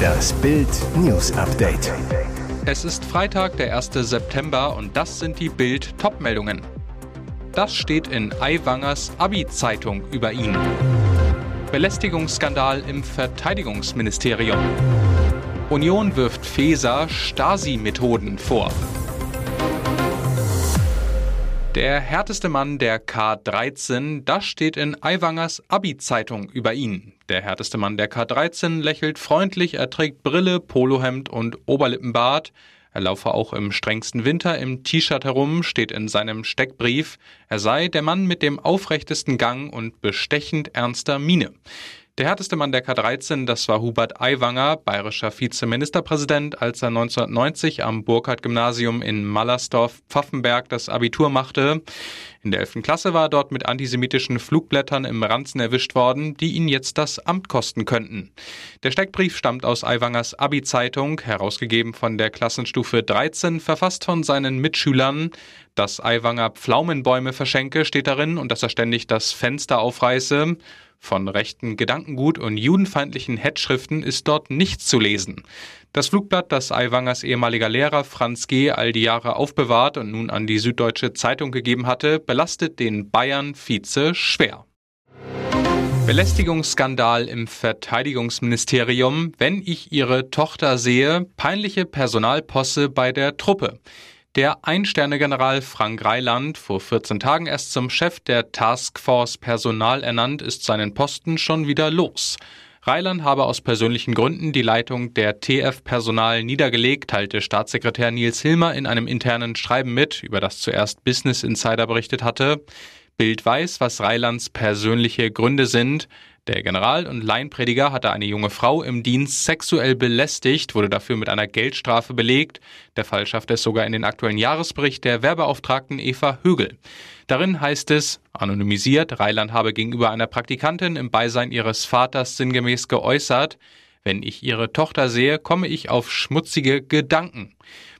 Das Bild News Update. Es ist Freitag, der 1. September und das sind die Bild Topmeldungen. Das steht in Aiwangers Abi-Zeitung über ihn. Belästigungsskandal im Verteidigungsministerium. Union wirft Feser Stasi-Methoden vor. Der härteste Mann der K13, das steht in Aiwangers Abi-Zeitung über ihn. Der härteste Mann der K13 lächelt freundlich, er trägt Brille, Polohemd und Oberlippenbart. Er laufe auch im strengsten Winter im T-Shirt herum, steht in seinem Steckbrief. Er sei der Mann mit dem aufrechtesten Gang und bestechend ernster Miene. Der härteste Mann der K13, das war Hubert Aiwanger, bayerischer Vizeministerpräsident, als er 1990 am Burkhardt-Gymnasium in Mallersdorf-Pfaffenberg das Abitur machte. In der 11. Klasse war er dort mit antisemitischen Flugblättern im Ranzen erwischt worden, die ihn jetzt das Amt kosten könnten. Der Steckbrief stammt aus Aiwangers Abi-Zeitung, herausgegeben von der Klassenstufe 13, verfasst von seinen Mitschülern. Dass Aiwanger Pflaumenbäume verschenke, steht darin, und dass er ständig das Fenster aufreiße. Von rechten Gedankengut und judenfeindlichen Headschriften ist dort nichts zu lesen. Das Flugblatt, das Aiwangers ehemaliger Lehrer Franz G. all die Jahre aufbewahrt und nun an die Süddeutsche Zeitung gegeben hatte, belastet den Bayern-Vize schwer. Belästigungsskandal im Verteidigungsministerium, wenn ich ihre Tochter sehe, peinliche Personalposse bei der Truppe. Der Ein-Sterne-General Frank Reiland, vor 14 Tagen erst zum Chef der Taskforce Personal ernannt, ist seinen Posten schon wieder los. Reiland habe aus persönlichen Gründen die Leitung der TF Personal niedergelegt, teilte Staatssekretär Nils Hilmer in einem internen Schreiben mit, über das zuerst Business Insider berichtet hatte. Bild weiß, was Reilands persönliche Gründe sind. Der General und Laienprediger hatte eine junge Frau im Dienst sexuell belästigt, wurde dafür mit einer Geldstrafe belegt. Der Fall schafft es sogar in den aktuellen Jahresbericht der Werbeauftragten Eva Högel. Darin heißt es, anonymisiert, Reiland habe gegenüber einer Praktikantin im Beisein ihres Vaters sinngemäß geäußert, wenn ich ihre Tochter sehe, komme ich auf schmutzige Gedanken.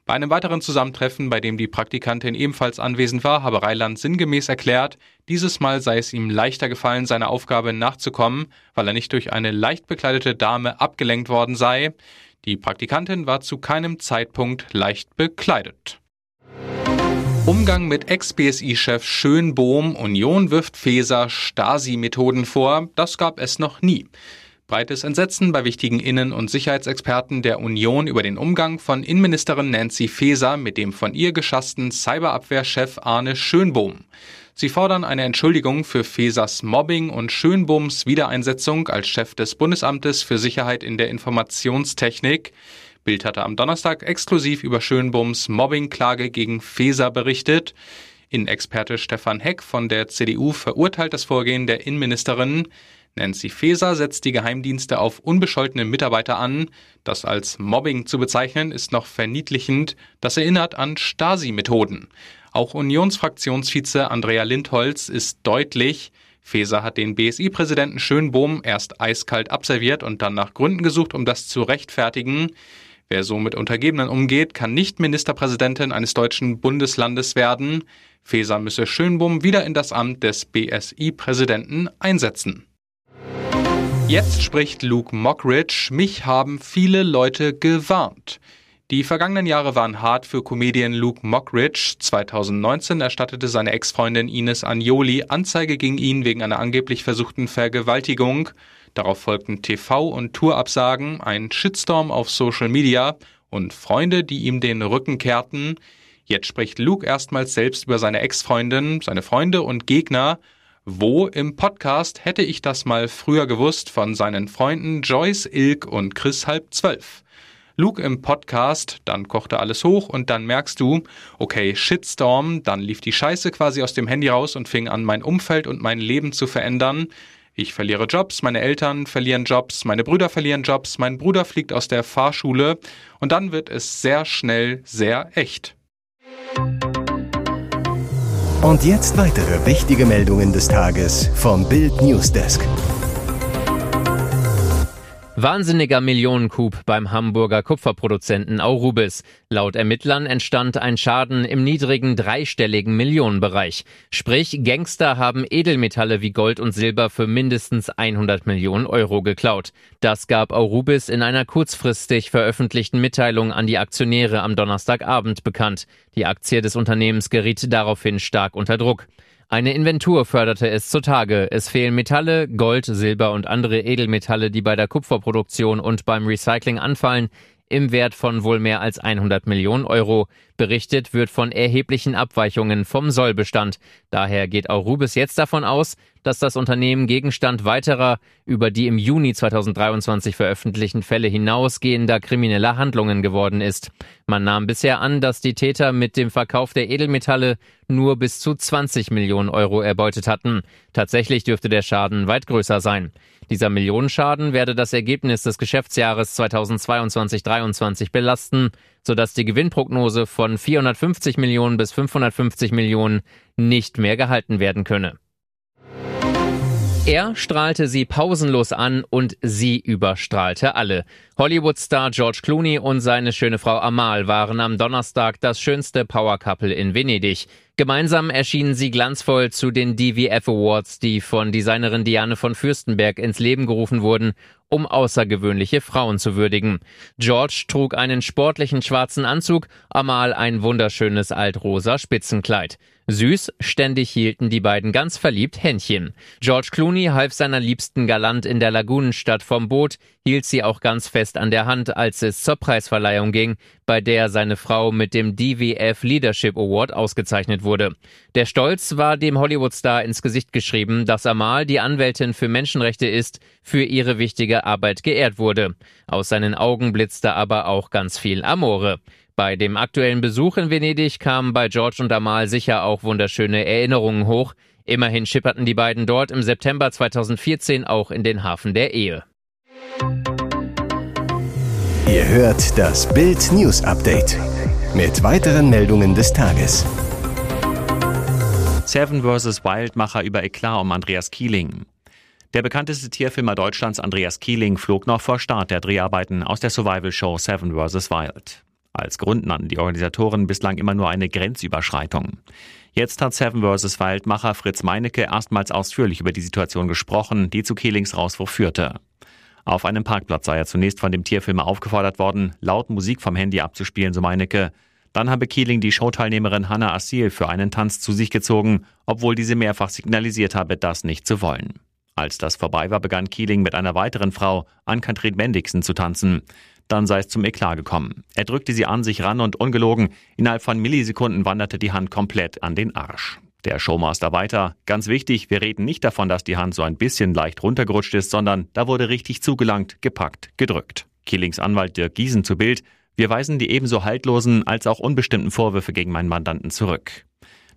Bei einem weiteren Zusammentreffen, bei dem die Praktikantin ebenfalls anwesend war, habe Reiland sinngemäß erklärt, dieses Mal sei es ihm leichter gefallen, seiner Aufgabe nachzukommen, weil er nicht durch eine leicht bekleidete Dame abgelenkt worden sei. Die Praktikantin war zu keinem Zeitpunkt leicht bekleidet. Umgang mit Ex-BSI-Chef Schönbohm, Union wirft Feser Stasi-Methoden vor, das gab es noch nie. Breites Entsetzen bei wichtigen Innen- und Sicherheitsexperten der Union über den Umgang von Innenministerin Nancy Faeser mit dem von ihr geschassten Cyberabwehrchef Arne Schönbohm. Sie fordern eine Entschuldigung für Fesers Mobbing und Schönbohms Wiedereinsetzung als Chef des Bundesamtes für Sicherheit in der Informationstechnik. Bild hatte am Donnerstag exklusiv über Schönbohms Mobbingklage gegen Feser berichtet. Innenexperte Stefan Heck von der CDU verurteilt das Vorgehen der Innenministerin. Nancy Faeser setzt die Geheimdienste auf unbescholtene Mitarbeiter an. Das als Mobbing zu bezeichnen, ist noch verniedlichend. Das erinnert an Stasi-Methoden. Auch Unionsfraktionsvize Andrea Lindholz ist deutlich. Faeser hat den BSI-Präsidenten Schönbohm erst eiskalt abserviert und dann nach Gründen gesucht, um das zu rechtfertigen. Wer so mit Untergebenen umgeht, kann nicht Ministerpräsidentin eines deutschen Bundeslandes werden. Faeser müsse Schönbohm wieder in das Amt des BSI-Präsidenten einsetzen. Jetzt spricht Luke Mockridge, mich haben viele Leute gewarnt. Die vergangenen Jahre waren hart für Comedian Luke Mockridge. 2019 erstattete seine Ex-Freundin Ines Agnoli Anzeige gegen ihn wegen einer angeblich versuchten Vergewaltigung. Darauf folgten TV- und Tourabsagen, ein Shitstorm auf Social Media und Freunde, die ihm den Rücken kehrten. Jetzt spricht Luke erstmals selbst über seine Ex-Freundin, seine Freunde und Gegner wo im Podcast hätte ich das mal früher gewusst von seinen Freunden Joyce Ilk und Chris halb zwölf. Luke im Podcast, dann kochte alles hoch und dann merkst du, okay, Shitstorm, dann lief die Scheiße quasi aus dem Handy raus und fing an, mein Umfeld und mein Leben zu verändern. Ich verliere Jobs, meine Eltern verlieren Jobs, meine Brüder verlieren Jobs, mein Bruder fliegt aus der Fahrschule und dann wird es sehr schnell sehr echt. Und jetzt weitere wichtige Meldungen des Tages vom Bild Newsdesk. Wahnsinniger Millionencoup beim Hamburger Kupferproduzenten Aurubis. Laut Ermittlern entstand ein Schaden im niedrigen dreistelligen Millionenbereich. Sprich, Gangster haben Edelmetalle wie Gold und Silber für mindestens 100 Millionen Euro geklaut. Das gab Aurubis in einer kurzfristig veröffentlichten Mitteilung an die Aktionäre am Donnerstagabend bekannt. Die Aktie des Unternehmens geriet daraufhin stark unter Druck. Eine Inventur förderte es zutage. Es fehlen Metalle, Gold, Silber und andere Edelmetalle, die bei der Kupferproduktion und beim Recycling anfallen, im Wert von wohl mehr als 100 Millionen Euro. Berichtet wird von erheblichen Abweichungen vom Sollbestand. Daher geht Aurubis jetzt davon aus, dass das Unternehmen Gegenstand weiterer, über die im Juni 2023 veröffentlichten Fälle hinausgehender krimineller Handlungen geworden ist. Man nahm bisher an, dass die Täter mit dem Verkauf der Edelmetalle nur bis zu 20 Millionen Euro erbeutet hatten. Tatsächlich dürfte der Schaden weit größer sein. Dieser Millionenschaden werde das Ergebnis des Geschäftsjahres 2022-23 belasten sodass die Gewinnprognose von 450 Millionen bis 550 Millionen nicht mehr gehalten werden könne. Er strahlte sie pausenlos an und sie überstrahlte alle. Hollywood-Star George Clooney und seine schöne Frau Amal waren am Donnerstag das schönste Power-Couple in Venedig. Gemeinsam erschienen sie glanzvoll zu den DVF Awards, die von Designerin Diane von Fürstenberg ins Leben gerufen wurden, um außergewöhnliche Frauen zu würdigen. George trug einen sportlichen schwarzen Anzug, Amal ein wunderschönes altrosa Spitzenkleid. Süß, ständig hielten die beiden ganz verliebt Händchen. George Clooney half seiner Liebsten galant in der Lagunenstadt vom Boot, hielt sie auch ganz fest an der Hand, als es zur Preisverleihung ging, bei der seine Frau mit dem DWF Leadership Award ausgezeichnet wurde. Der Stolz war dem Hollywoodstar ins Gesicht geschrieben, dass Amal, die Anwältin für Menschenrechte ist, für ihre wichtige Arbeit geehrt wurde. Aus seinen Augen blitzte aber auch ganz viel Amore. Bei dem aktuellen Besuch in Venedig kamen bei George und Amal sicher auch wunderschöne Erinnerungen hoch. Immerhin schipperten die beiden dort im September 2014 auch in den Hafen der Ehe. Ihr hört das Bild News Update mit weiteren Meldungen des Tages. Seven vs. Wildmacher über Eklat um Andreas Kieling. Der bekannteste Tierfilmer Deutschlands, Andreas Kieling, flog noch vor Start der Dreharbeiten aus der Survival-Show Seven vs. Wild. Als Grund nannten die Organisatoren bislang immer nur eine Grenzüberschreitung. Jetzt hat Seven vs. Wildmacher Fritz Meinecke erstmals ausführlich über die Situation gesprochen, die zu Kehlings Rauswurf führte. Auf einem Parkplatz sei er zunächst von dem Tierfilmer aufgefordert worden, laut Musik vom Handy abzuspielen, so Meinecke. Dann habe Keeling die Showteilnehmerin Hannah Assil für einen Tanz zu sich gezogen, obwohl diese mehrfach signalisiert habe, das nicht zu wollen. Als das vorbei war, begann Keeling mit einer weiteren Frau, Ann-Kathrin Bendixen, zu tanzen. Dann sei es zum Eklat gekommen. Er drückte sie an sich ran und ungelogen, innerhalb von Millisekunden wanderte die Hand komplett an den Arsch. Der Showmaster weiter. Ganz wichtig, wir reden nicht davon, dass die Hand so ein bisschen leicht runtergerutscht ist, sondern da wurde richtig zugelangt, gepackt, gedrückt. Killings Anwalt Dirk Giesen zu Bild. Wir weisen die ebenso haltlosen als auch unbestimmten Vorwürfe gegen meinen Mandanten zurück.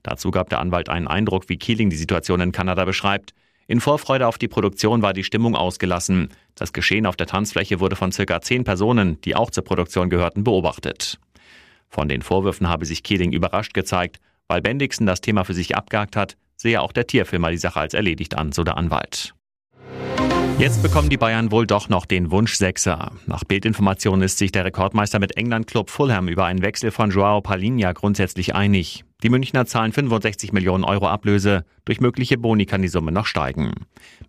Dazu gab der Anwalt einen Eindruck, wie Keeling die Situation in Kanada beschreibt. In Vorfreude auf die Produktion war die Stimmung ausgelassen. Das Geschehen auf der Tanzfläche wurde von circa zehn Personen, die auch zur Produktion gehörten, beobachtet. Von den Vorwürfen habe sich Keeling überrascht gezeigt. Weil Bendixen das Thema für sich abgehakt hat, sehe auch der Tierfilmer die Sache als erledigt an, so der Anwalt. Jetzt bekommen die Bayern wohl doch noch den Wunsch Sechser. Nach Bildinformationen ist sich der Rekordmeister mit England-Club Fulham über einen Wechsel von Joao Palinha grundsätzlich einig. Die Münchner zahlen 65 Millionen Euro Ablöse. Durch mögliche Boni kann die Summe noch steigen.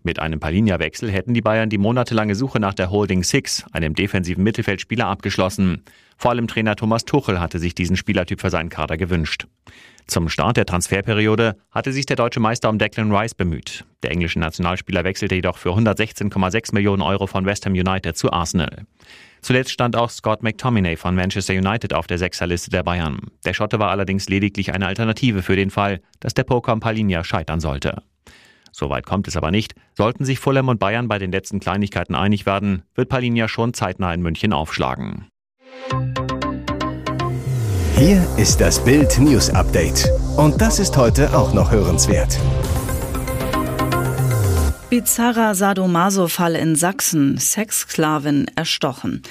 Mit einem Palinja-Wechsel hätten die Bayern die monatelange Suche nach der Holding Six, einem defensiven Mittelfeldspieler, abgeschlossen. Vor allem Trainer Thomas Tuchel hatte sich diesen Spielertyp für seinen Kader gewünscht. Zum Start der Transferperiode hatte sich der deutsche Meister um Declan Rice bemüht. Der englische Nationalspieler wechselte jedoch für 116,6 Millionen Euro von West Ham United zu Arsenal. Zuletzt stand auch Scott McTominay von Manchester United auf der Sechserliste der Bayern. Der Schotte war allerdings lediglich eine Alternative für den Fall, dass der Poker Palinia scheitern sollte. Soweit kommt es aber nicht. Sollten sich Fulham und Bayern bei den letzten Kleinigkeiten einig werden, wird Palinia schon zeitnah in München aufschlagen. Hier ist das Bild News Update. Und das ist heute auch noch hörenswert. Bizarrer Sadomaso-Fall in Sachsen. Sexsklavin erstochen.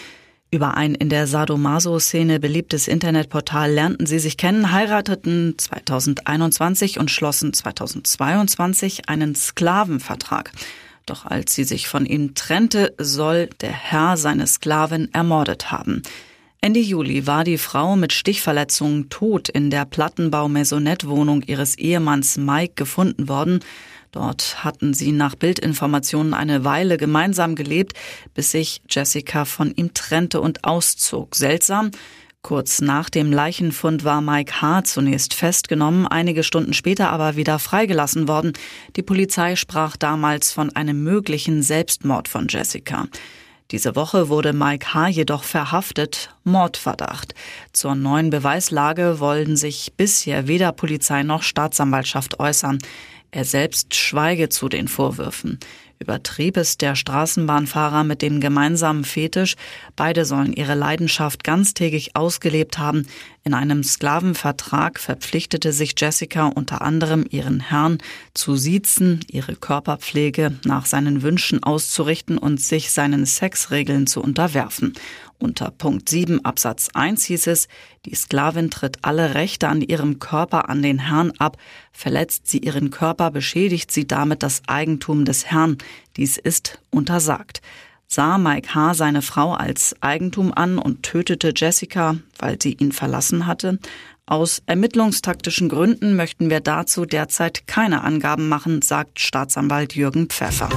Über ein in der Sadomaso-Szene beliebtes Internetportal lernten sie sich kennen, heirateten 2021 und schlossen 2022 einen Sklavenvertrag. Doch als sie sich von ihm trennte, soll der Herr seine Sklavin ermordet haben. Ende Juli war die Frau mit Stichverletzungen tot in der Plattenbau-Maisonette-Wohnung ihres Ehemanns Mike gefunden worden. Dort hatten sie nach Bildinformationen eine Weile gemeinsam gelebt, bis sich Jessica von ihm trennte und auszog. Seltsam. Kurz nach dem Leichenfund war Mike H. zunächst festgenommen, einige Stunden später aber wieder freigelassen worden. Die Polizei sprach damals von einem möglichen Selbstmord von Jessica. Diese Woche wurde Mike H. jedoch verhaftet, Mordverdacht. Zur neuen Beweislage wollen sich bisher weder Polizei noch Staatsanwaltschaft äußern. Er selbst schweige zu den Vorwürfen. Übertrieb es der Straßenbahnfahrer mit dem gemeinsamen Fetisch. Beide sollen ihre Leidenschaft ganztägig ausgelebt haben. In einem Sklavenvertrag verpflichtete sich Jessica unter anderem ihren Herrn zu siezen, ihre Körperpflege nach seinen Wünschen auszurichten und sich seinen Sexregeln zu unterwerfen. Unter Punkt 7 Absatz 1 hieß es, die Sklavin tritt alle Rechte an ihrem Körper an den Herrn ab, verletzt sie ihren Körper, beschädigt sie damit das Eigentum des Herrn. Dies ist untersagt. Sah Mike H. seine Frau als Eigentum an und tötete Jessica, weil sie ihn verlassen hatte? Aus ermittlungstaktischen Gründen möchten wir dazu derzeit keine Angaben machen, sagt Staatsanwalt Jürgen Pfeffer.